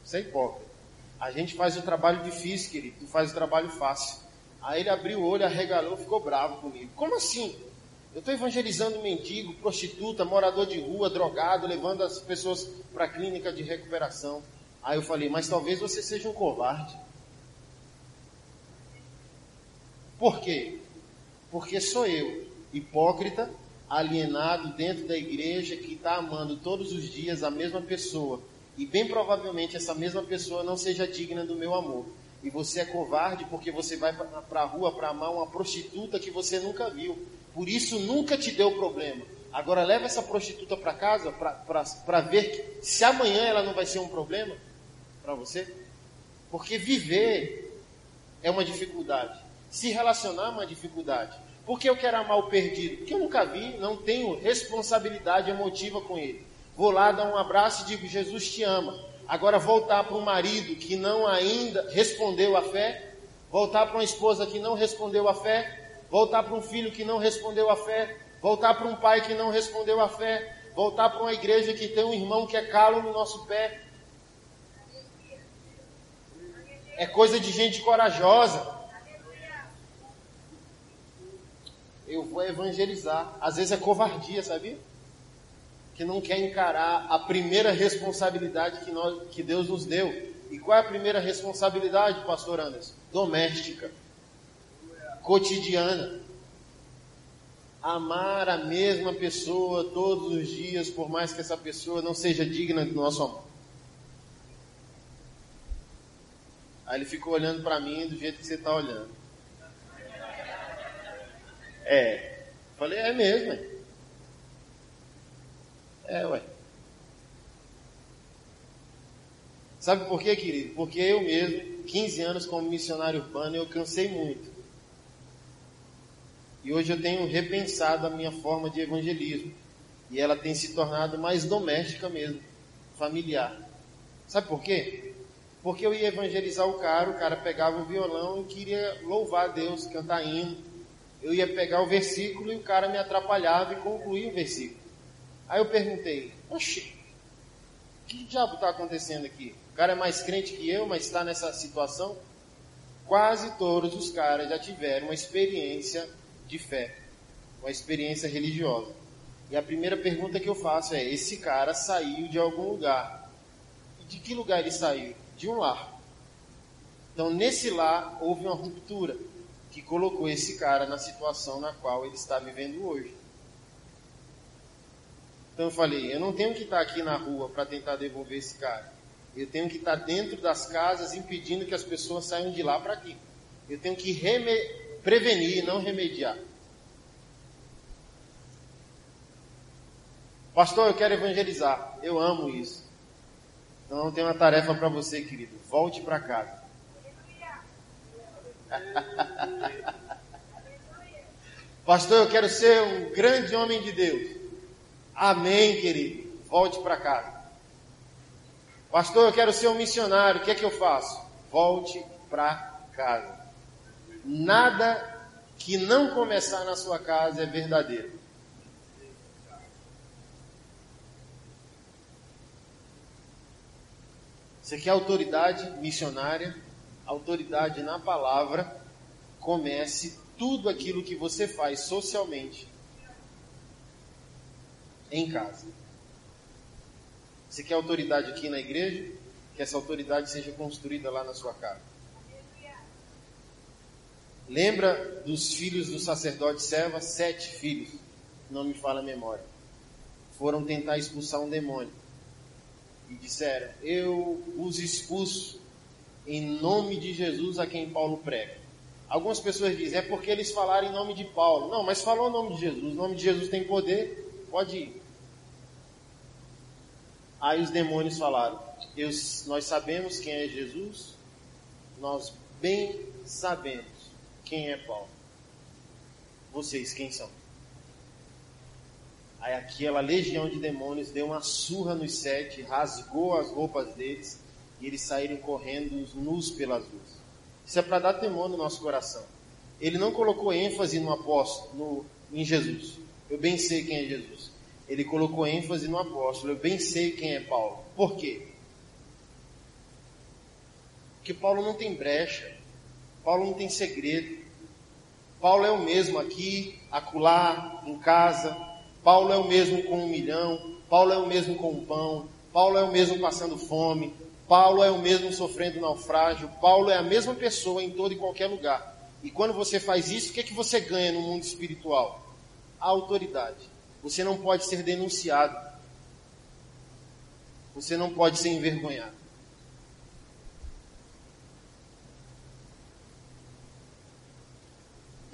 Você é hipócrita. A gente faz o trabalho difícil, querido, tu faz o trabalho fácil. Aí ele abriu o olho, arregalou, ficou bravo comigo. Como assim? Eu estou evangelizando mendigo, prostituta, morador de rua, drogado, levando as pessoas para a clínica de recuperação. Aí eu falei, mas talvez você seja um covarde. Por quê? Porque sou eu hipócrita, alienado dentro da igreja que está amando todos os dias a mesma pessoa. E bem provavelmente essa mesma pessoa não seja digna do meu amor. E você é covarde porque você vai para a rua para amar uma prostituta que você nunca viu. Por isso nunca te deu problema. Agora leva essa prostituta para casa para ver que, se amanhã ela não vai ser um problema para você. Porque viver é uma dificuldade. Se relacionar é uma dificuldade. Por que eu quero amar o perdido? Porque eu nunca vi, não tenho responsabilidade emotiva com ele. Vou lá dar um abraço e digo: Jesus te ama. Agora, voltar para um marido que não ainda respondeu à fé, voltar para uma esposa que não respondeu à fé, voltar para um filho que não respondeu à fé, voltar para um pai que não respondeu à fé, voltar para uma igreja que tem um irmão que é calo no nosso pé. É coisa de gente corajosa. eu vou evangelizar. Às vezes é covardia, sabia? Que não quer encarar a primeira responsabilidade que, nós, que Deus nos deu. E qual é a primeira responsabilidade, pastor Anderson? Doméstica. Cotidiana. Amar a mesma pessoa todos os dias, por mais que essa pessoa não seja digna do nosso amor. Aí ele ficou olhando para mim do jeito que você está olhando. É. Falei, é mesmo, é. É, ué. Sabe por quê, querido? Porque eu mesmo, 15 anos como missionário urbano, eu cansei muito E hoje eu tenho repensado a minha forma de evangelismo. E ela tem se tornado mais doméstica mesmo, familiar. Sabe por quê? Porque eu ia evangelizar o cara, o cara pegava o violão e queria louvar a Deus, cantar hino. Eu ia pegar o versículo e o cara me atrapalhava e concluía o versículo. Aí eu perguntei, oxi, que diabo está acontecendo aqui? O cara é mais crente que eu, mas está nessa situação? Quase todos os caras já tiveram uma experiência de fé, uma experiência religiosa. E a primeira pergunta que eu faço é: esse cara saiu de algum lugar? E de que lugar ele saiu? De um lar. Então, nesse lar, houve uma ruptura que colocou esse cara na situação na qual ele está vivendo hoje. Então eu falei, eu não tenho que estar aqui na rua para tentar devolver esse cara. Eu tenho que estar dentro das casas impedindo que as pessoas saiam de lá para aqui. Eu tenho que prevenir, não remediar. Pastor, eu quero evangelizar. Eu amo isso. Então eu tenho uma tarefa para você, querido. Volte para casa. [laughs] Pastor, eu quero ser um grande homem de Deus. Amém, querido. Volte para casa. Pastor, eu quero ser um missionário. O que é que eu faço? Volte para casa. Nada que não começar na sua casa é verdadeiro. Você quer autoridade missionária? autoridade na palavra, comece tudo aquilo que você faz socialmente em casa. Você quer autoridade aqui na igreja? Que essa autoridade seja construída lá na sua casa. Lembra dos filhos do sacerdote Seva? Sete filhos, não me fala a memória. Foram tentar expulsar um demônio. E disseram: Eu os expulso em nome de Jesus a quem Paulo prega. Algumas pessoas dizem, é porque eles falaram em nome de Paulo. Não, mas falou o nome de Jesus. O nome de Jesus tem poder, pode ir. Aí os demônios falaram, nós sabemos quem é Jesus, nós bem sabemos quem é Paulo. Vocês quem são? Aí aquela legião de demônios deu uma surra nos sete, rasgou as roupas deles e eles saírem correndo nus pelas ruas. Isso é para dar temor no nosso coração. Ele não colocou ênfase no apóstolo, no, em Jesus. Eu bem sei quem é Jesus. Ele colocou ênfase no apóstolo. Eu bem sei quem é Paulo. Por quê? Porque Paulo não tem brecha. Paulo não tem segredo. Paulo é o mesmo aqui, acolá, em casa. Paulo é o mesmo com um milhão. Paulo é o mesmo com um pão. Paulo é o mesmo passando fome. Paulo é o mesmo sofrendo naufrágio, Paulo é a mesma pessoa em todo e qualquer lugar. E quando você faz isso, o que, é que você ganha no mundo espiritual? A autoridade. Você não pode ser denunciado. Você não pode ser envergonhado.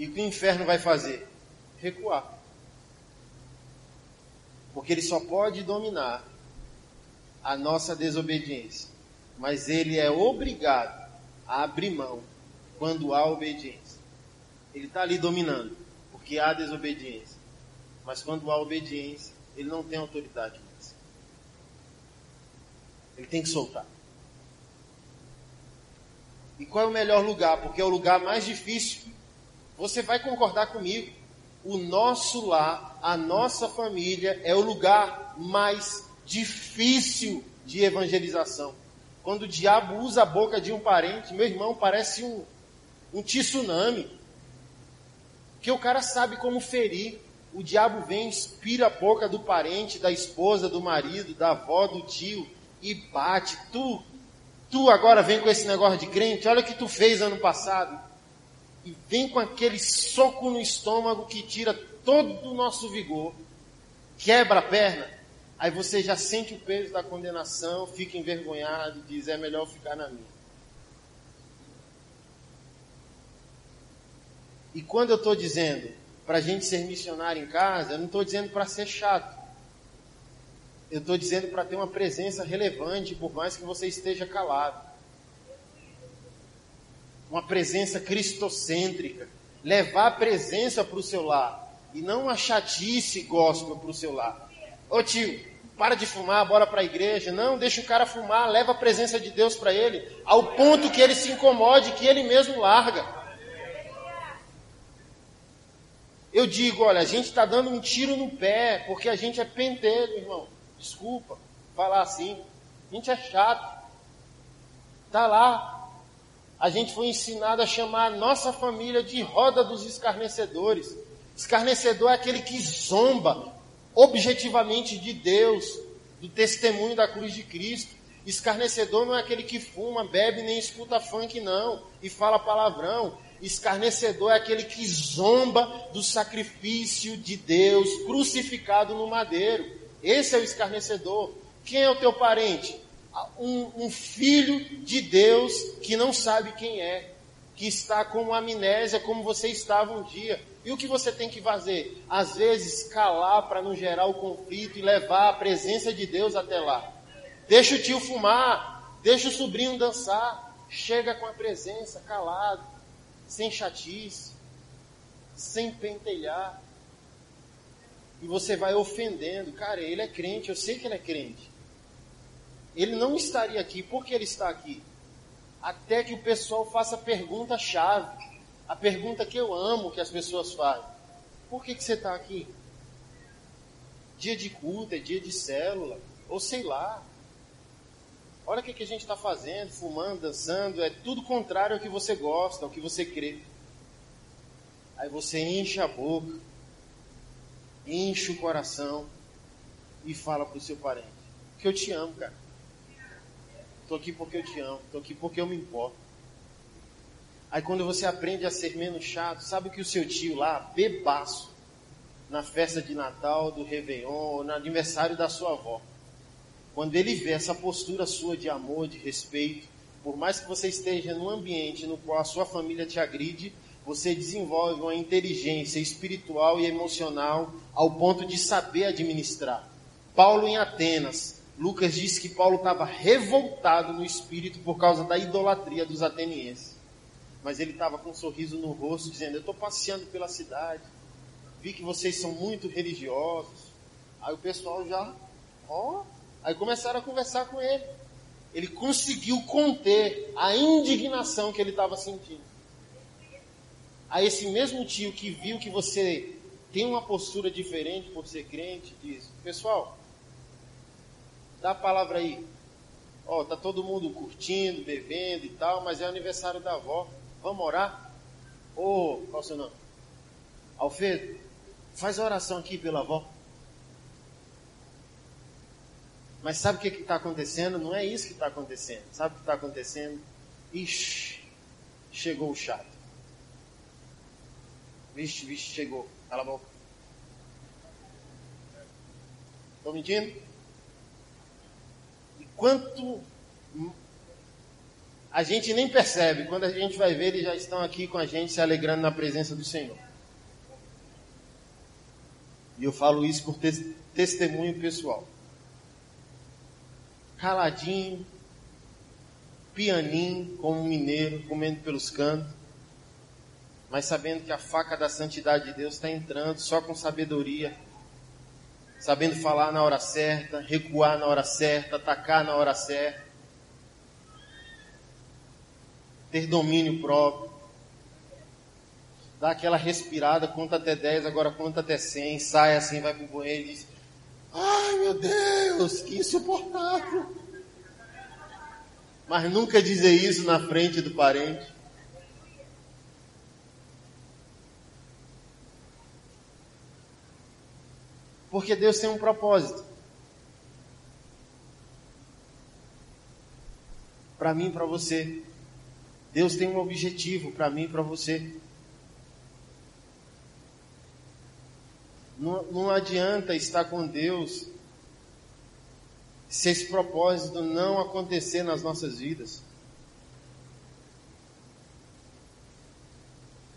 E o que o inferno vai fazer? Recuar. Porque ele só pode dominar a nossa desobediência mas ele é obrigado a abrir mão quando há obediência. Ele está ali dominando, porque há desobediência. Mas quando há obediência, ele não tem autoridade mais. Ele tem que soltar. E qual é o melhor lugar? Porque é o lugar mais difícil. Você vai concordar comigo. O nosso lar, a nossa família, é o lugar mais difícil de evangelização. Quando o diabo usa a boca de um parente, meu irmão, parece um, um tsunami. Que o cara sabe como ferir. O diabo vem, inspira a boca do parente, da esposa, do marido, da avó, do tio e bate. Tu, tu agora vem com esse negócio de crente, olha o que tu fez ano passado. E vem com aquele soco no estômago que tira todo o nosso vigor, quebra a perna. Aí você já sente o peso da condenação, fica envergonhado e diz: é melhor ficar na minha. E quando eu estou dizendo para a gente ser missionário em casa, eu não estou dizendo para ser chato. Eu estou dizendo para ter uma presença relevante, por mais que você esteja calado. Uma presença cristocêntrica. levar a presença para o seu lar e não a chatice gospel para o seu lar. Ô tio, para de fumar, bora para a igreja. Não, deixa o cara fumar, leva a presença de Deus para ele, ao ponto que ele se incomode, que ele mesmo larga. Eu digo, olha, a gente está dando um tiro no pé, porque a gente é pentelho, irmão. Desculpa falar assim. A gente é chato. Tá lá. A gente foi ensinado a chamar a nossa família de roda dos escarnecedores. Escarnecedor é aquele que zomba objetivamente de Deus, do testemunho da cruz de Cristo. Escarnecedor não é aquele que fuma, bebe, nem escuta funk, não, e fala palavrão. Escarnecedor é aquele que zomba do sacrifício de Deus crucificado no madeiro. Esse é o escarnecedor. Quem é o teu parente? Um, um filho de Deus que não sabe quem é, que está com amnésia como você estava um dia. E o que você tem que fazer? Às vezes calar para não gerar o conflito e levar a presença de Deus até lá. Deixa o tio fumar, deixa o sobrinho dançar, chega com a presença calado sem chatice, sem pentelhar. E você vai ofendendo. Cara, ele é crente, eu sei que ele é crente. Ele não estaria aqui, por que ele está aqui? Até que o pessoal faça a pergunta-chave. A pergunta que eu amo que as pessoas fazem. Por que, que você está aqui? Dia de culto, é dia de célula, ou sei lá. Olha o que, que a gente está fazendo, fumando, dançando, é tudo contrário ao que você gosta, ao que você crê. Aí você enche a boca, enche o coração e fala para o seu parente: que eu te amo, cara. Estou aqui porque eu te amo, estou aqui porque eu me importo. Aí quando você aprende a ser menos chato, sabe que o seu tio lá, bebaço, na festa de Natal, do Réveillon, no aniversário da sua avó, quando ele vê essa postura sua de amor, de respeito, por mais que você esteja num ambiente no qual a sua família te agride, você desenvolve uma inteligência espiritual e emocional ao ponto de saber administrar. Paulo em Atenas, Lucas diz que Paulo estava revoltado no espírito por causa da idolatria dos atenienses. Mas ele estava com um sorriso no rosto, dizendo: Eu estou passeando pela cidade, vi que vocês são muito religiosos. Aí o pessoal já, ó, Aí começaram a conversar com ele. Ele conseguiu conter a indignação que ele estava sentindo. Aí esse mesmo tio que viu que você tem uma postura diferente por ser crente, diz: Pessoal, dá a palavra aí. Ó, tá todo mundo curtindo, bebendo e tal, mas é aniversário da avó. Vamos orar? Ô, oh, qual o seu nome? Alfredo, faz oração aqui pela avó. Mas sabe o que está acontecendo? Não é isso que está acontecendo. Sabe o que está acontecendo? Ixi, chegou o chato. Vixe, vixe, chegou. Cala a boca. Estou mentindo? Quanto a gente nem percebe, quando a gente vai ver, eles já estão aqui com a gente se alegrando na presença do Senhor. E eu falo isso por testemunho pessoal caladinho, pianinho, como um mineiro, comendo pelos cantos, mas sabendo que a faca da santidade de Deus está entrando só com sabedoria, sabendo falar na hora certa, recuar na hora certa, atacar na hora certa, ter domínio próprio, dar aquela respirada, conta até 10, agora conta até 100, sai assim, vai pro banheiro e diz, Ai meu Deus, que insuportável. Mas nunca dizer isso na frente do parente. Porque Deus tem um propósito. Para mim e para você. Deus tem um objetivo para mim para você. Não, não adianta estar com Deus se esse propósito não acontecer nas nossas vidas.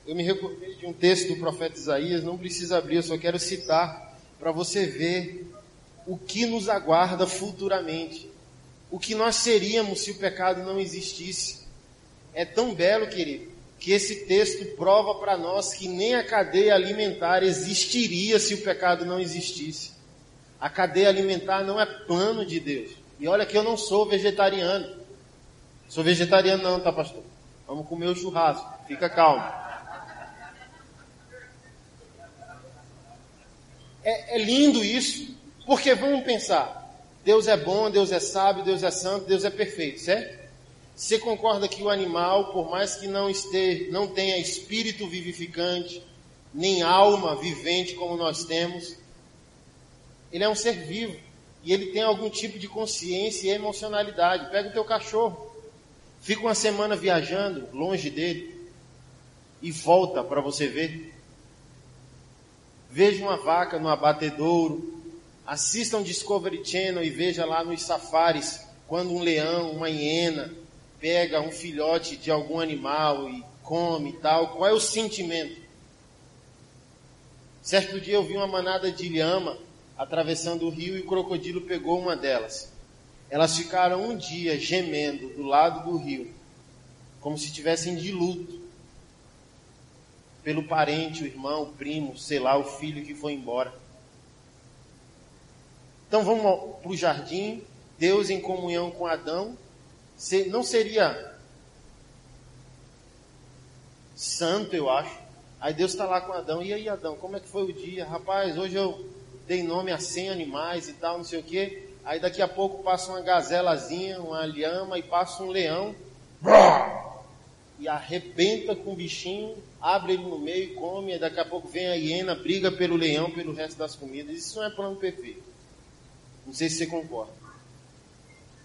Eu me recordei de um texto do profeta Isaías, não precisa abrir, eu só quero citar para você ver o que nos aguarda futuramente. O que nós seríamos se o pecado não existisse. É tão belo, querido, que esse texto prova para nós que nem a cadeia alimentar existiria se o pecado não existisse. A cadeia alimentar não é plano de Deus. E olha que eu não sou vegetariano. Sou vegetariano não, tá pastor? Vamos comer o churrasco. Fica calmo. É, é lindo isso, porque vamos pensar. Deus é bom, Deus é sábio, Deus é santo, Deus é perfeito, certo? Você concorda que o animal, por mais que não esteja, não tenha espírito vivificante, nem alma vivente como nós temos, ele é um ser vivo e ele tem algum tipo de consciência e emocionalidade. Pega o teu cachorro, fica uma semana viajando longe dele e volta para você ver. Veja uma vaca no abatedouro, assista um Discovery Channel e veja lá nos safaris quando um leão, uma hiena pega um filhote de algum animal e come e tal. Qual é o sentimento? Certo dia eu vi uma manada de lhama atravessando o rio e o crocodilo pegou uma delas. Elas ficaram um dia gemendo do lado do rio, como se tivessem de luto pelo parente, o irmão, o primo, sei lá, o filho que foi embora. Então vamos para o jardim, Deus em comunhão com Adão, não seria santo, eu acho. Aí Deus está lá com Adão, e aí Adão, como é que foi o dia? Rapaz, hoje eu dei nome a 100 animais e tal, não sei o que. Aí daqui a pouco passa uma gazelazinha, uma lhama e passa um leão. E arrebenta com o bichinho, abre ele no meio e come. E daqui a pouco vem a hiena, briga pelo leão, pelo resto das comidas. Isso não é plano perfeito. Não sei se você concorda.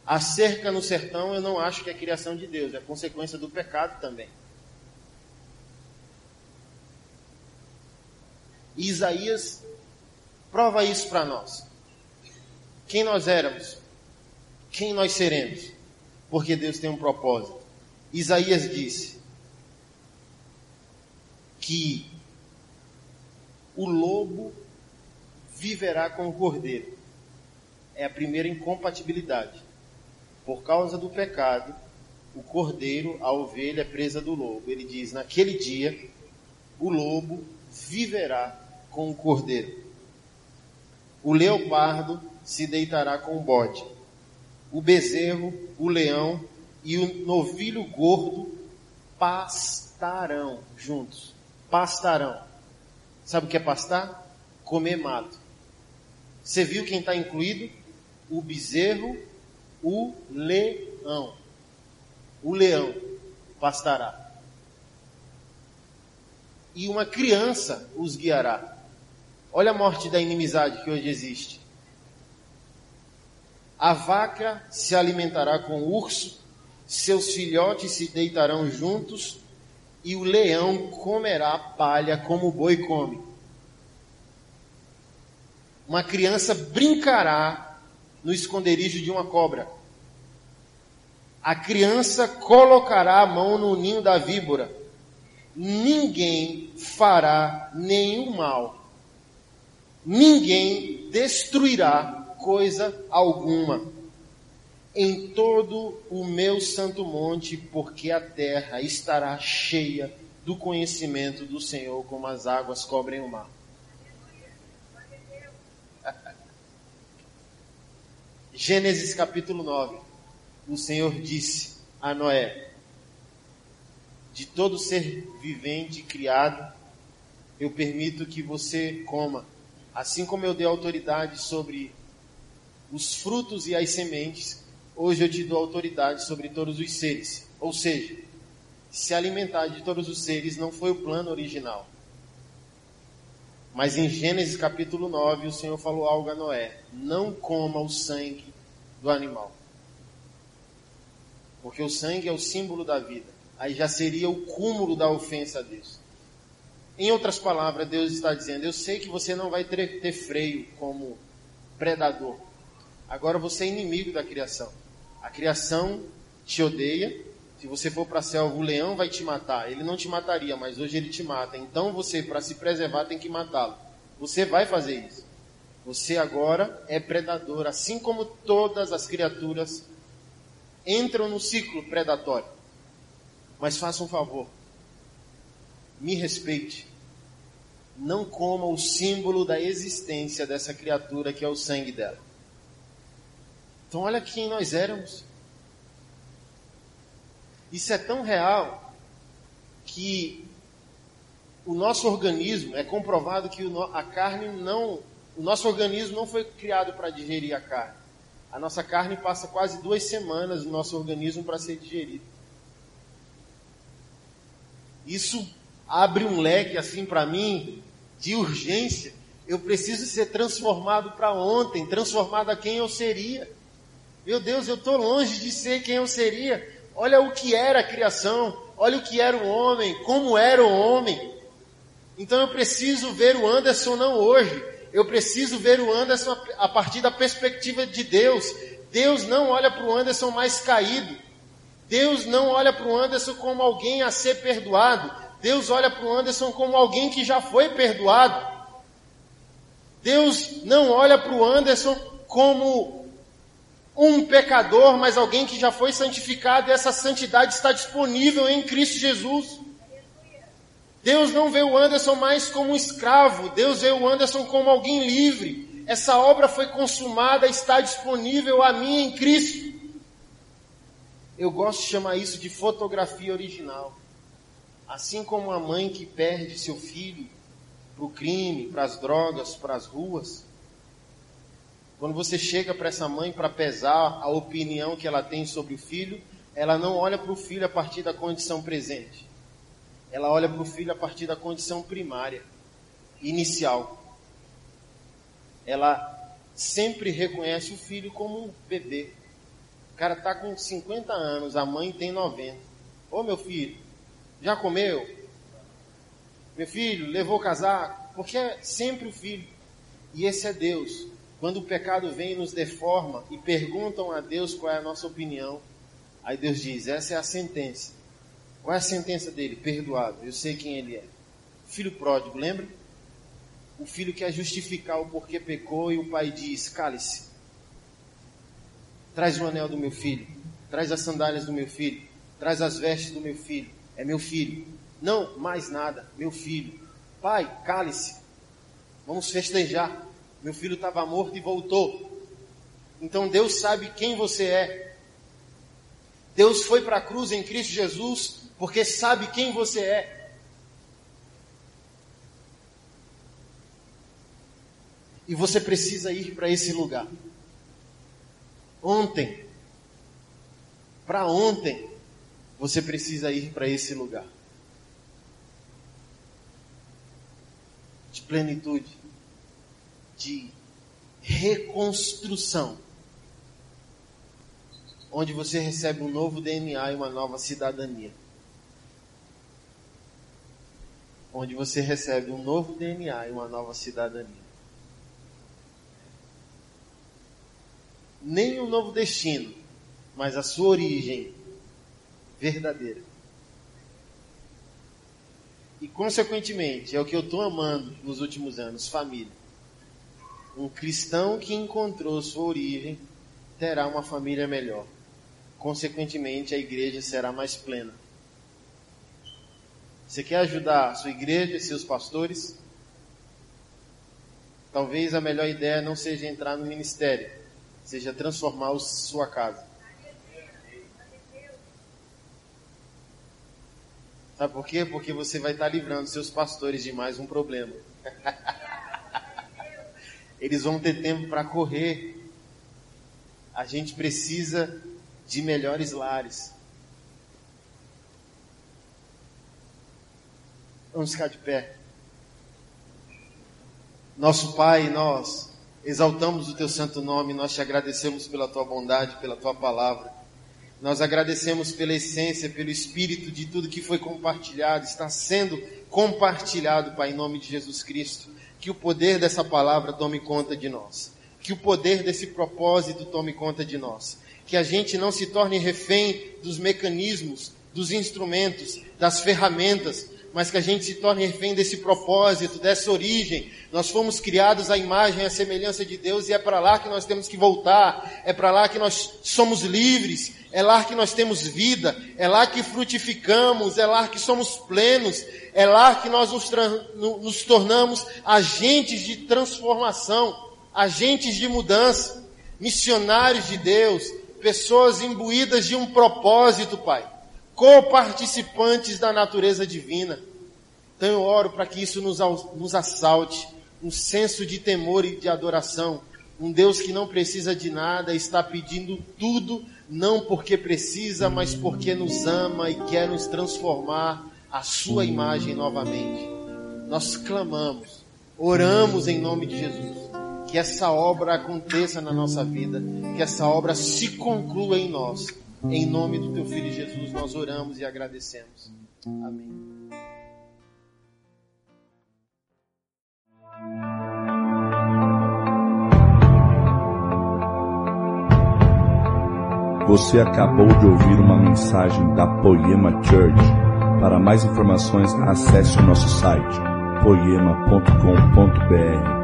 A cerca no sertão eu não acho que é criação de Deus, é consequência do pecado também. Isaías Prova isso para nós. Quem nós éramos? Quem nós seremos? Porque Deus tem um propósito. Isaías disse que o lobo viverá com o cordeiro. É a primeira incompatibilidade. Por causa do pecado, o cordeiro, a ovelha é presa do lobo. Ele diz: naquele dia, o lobo viverá com o cordeiro. O leopardo se deitará com o bode. O bezerro, o leão e o novilho gordo pastarão juntos. Pastarão. Sabe o que é pastar? Comer mato. Você viu quem está incluído? O bezerro, o leão. O leão pastará. E uma criança os guiará. Olha a morte da inimizade que hoje existe. A vaca se alimentará com o urso, seus filhotes se deitarão juntos, e o leão comerá palha como o boi come. Uma criança brincará no esconderijo de uma cobra. A criança colocará a mão no ninho da víbora. Ninguém fará nenhum mal ninguém destruirá coisa alguma em todo o meu santo monte, porque a terra estará cheia do conhecimento do Senhor, como as águas cobrem o mar. [laughs] Gênesis capítulo 9. O Senhor disse a Noé: De todo ser vivente criado, eu permito que você coma Assim como eu dei autoridade sobre os frutos e as sementes, hoje eu te dou autoridade sobre todos os seres. Ou seja, se alimentar de todos os seres não foi o plano original. Mas em Gênesis capítulo 9, o Senhor falou algo a Noé: não coma o sangue do animal. Porque o sangue é o símbolo da vida. Aí já seria o cúmulo da ofensa a Deus. Em outras palavras, Deus está dizendo: Eu sei que você não vai ter, freio como predador. Agora você é inimigo da criação. A criação te odeia. Se você for para a selva, o leão vai te matar. Ele não te mataria, mas hoje ele te mata. Então você, para se preservar, tem que matá-lo. Você vai fazer isso. Você agora é predador, assim como todas as criaturas entram no ciclo predatório. Mas faça um favor, me respeite. Não coma o símbolo da existência dessa criatura que é o sangue dela. Então, olha quem nós éramos. Isso é tão real que o nosso organismo, é comprovado que a carne não, o nosso organismo não foi criado para digerir a carne. A nossa carne passa quase duas semanas no nosso organismo para ser digerida. Isso abre um leque assim para mim de urgência. Eu preciso ser transformado para ontem, transformado a quem eu seria. Meu Deus, eu estou longe de ser quem eu seria. Olha o que era a criação, olha o que era o homem, como era o homem. Então eu preciso ver o Anderson não hoje, eu preciso ver o Anderson a partir da perspectiva de Deus. Deus não olha para o Anderson mais caído. Deus não olha para o Anderson como alguém a ser perdoado. Deus olha para o Anderson como alguém que já foi perdoado. Deus não olha para o Anderson como um pecador, mas alguém que já foi santificado e essa santidade está disponível em Cristo Jesus. Deus não vê o Anderson mais como um escravo, Deus vê o Anderson como alguém livre. Essa obra foi consumada, está disponível a mim em Cristo. Eu gosto de chamar isso de fotografia original. Assim como a mãe que perde seu filho para o crime, para as drogas, para as ruas, quando você chega para essa mãe para pesar a opinião que ela tem sobre o filho, ela não olha para o filho a partir da condição presente. Ela olha para o filho a partir da condição primária, inicial. Ela sempre reconhece o filho como um bebê. O cara está com 50 anos, a mãe tem 90. Ô meu filho, já comeu? Meu filho, levou casaco? Porque é sempre o filho. E esse é Deus. Quando o pecado vem e nos deforma e perguntam a Deus qual é a nossa opinião, aí Deus diz: essa é a sentença. Qual é a sentença dele? Perdoado. Eu sei quem ele é. Filho pródigo, lembra? O filho quer justificar o porquê pecou e o pai diz: cale-se. Traz o anel do meu filho. Traz as sandálias do meu filho. Traz as vestes do meu filho. É meu filho. Não, mais nada. Meu filho. Pai, cale-se. Vamos festejar. Meu filho estava morto e voltou. Então Deus sabe quem você é. Deus foi para a cruz em Cristo Jesus porque sabe quem você é. E você precisa ir para esse lugar. Ontem, para ontem, você precisa ir para esse lugar. De plenitude de reconstrução, onde você recebe um novo DNA e uma nova cidadania. Onde você recebe um novo DNA e uma nova cidadania. Nem um novo destino, mas a sua origem verdadeira. E, consequentemente, é o que eu estou amando nos últimos anos: família. Um cristão que encontrou sua origem terá uma família melhor. Consequentemente, a igreja será mais plena. Você quer ajudar sua igreja e seus pastores? Talvez a melhor ideia não seja entrar no ministério, seja transformar sua casa. Sabe por quê? Porque você vai estar livrando seus pastores de mais um problema. [laughs] eles vão ter tempo para correr. A gente precisa de melhores lares. Vamos ficar de pé. Nosso Pai, nós exaltamos o teu santo nome, nós te agradecemos pela tua bondade, pela tua palavra. Nós agradecemos pela essência, pelo espírito de tudo que foi compartilhado, está sendo compartilhado, Pai, em nome de Jesus Cristo que o poder dessa palavra tome conta de nós. Que o poder desse propósito tome conta de nós. Que a gente não se torne refém dos mecanismos, dos instrumentos, das ferramentas, mas que a gente se torne refém desse propósito, dessa origem. Nós fomos criados à imagem e à semelhança de Deus e é para lá que nós temos que voltar, é para lá que nós somos livres, é lá que nós temos vida, é lá que frutificamos, é lá que somos plenos, é lá que nós nos, nos tornamos agentes de transformação, agentes de mudança, missionários de Deus, pessoas imbuídas de um propósito, Pai coparticipantes da natureza divina. Então eu oro para que isso nos, nos assalte, um senso de temor e de adoração. Um Deus que não precisa de nada, está pedindo tudo, não porque precisa, mas porque nos ama e quer nos transformar à sua imagem novamente. Nós clamamos, oramos em nome de Jesus, que essa obra aconteça na nossa vida, que essa obra se conclua em nós em nome do teu filho Jesus, nós oramos e agradecemos. Amém. Você acabou de ouvir uma mensagem da Poema Church. Para mais informações, acesse o nosso site poema.com.br.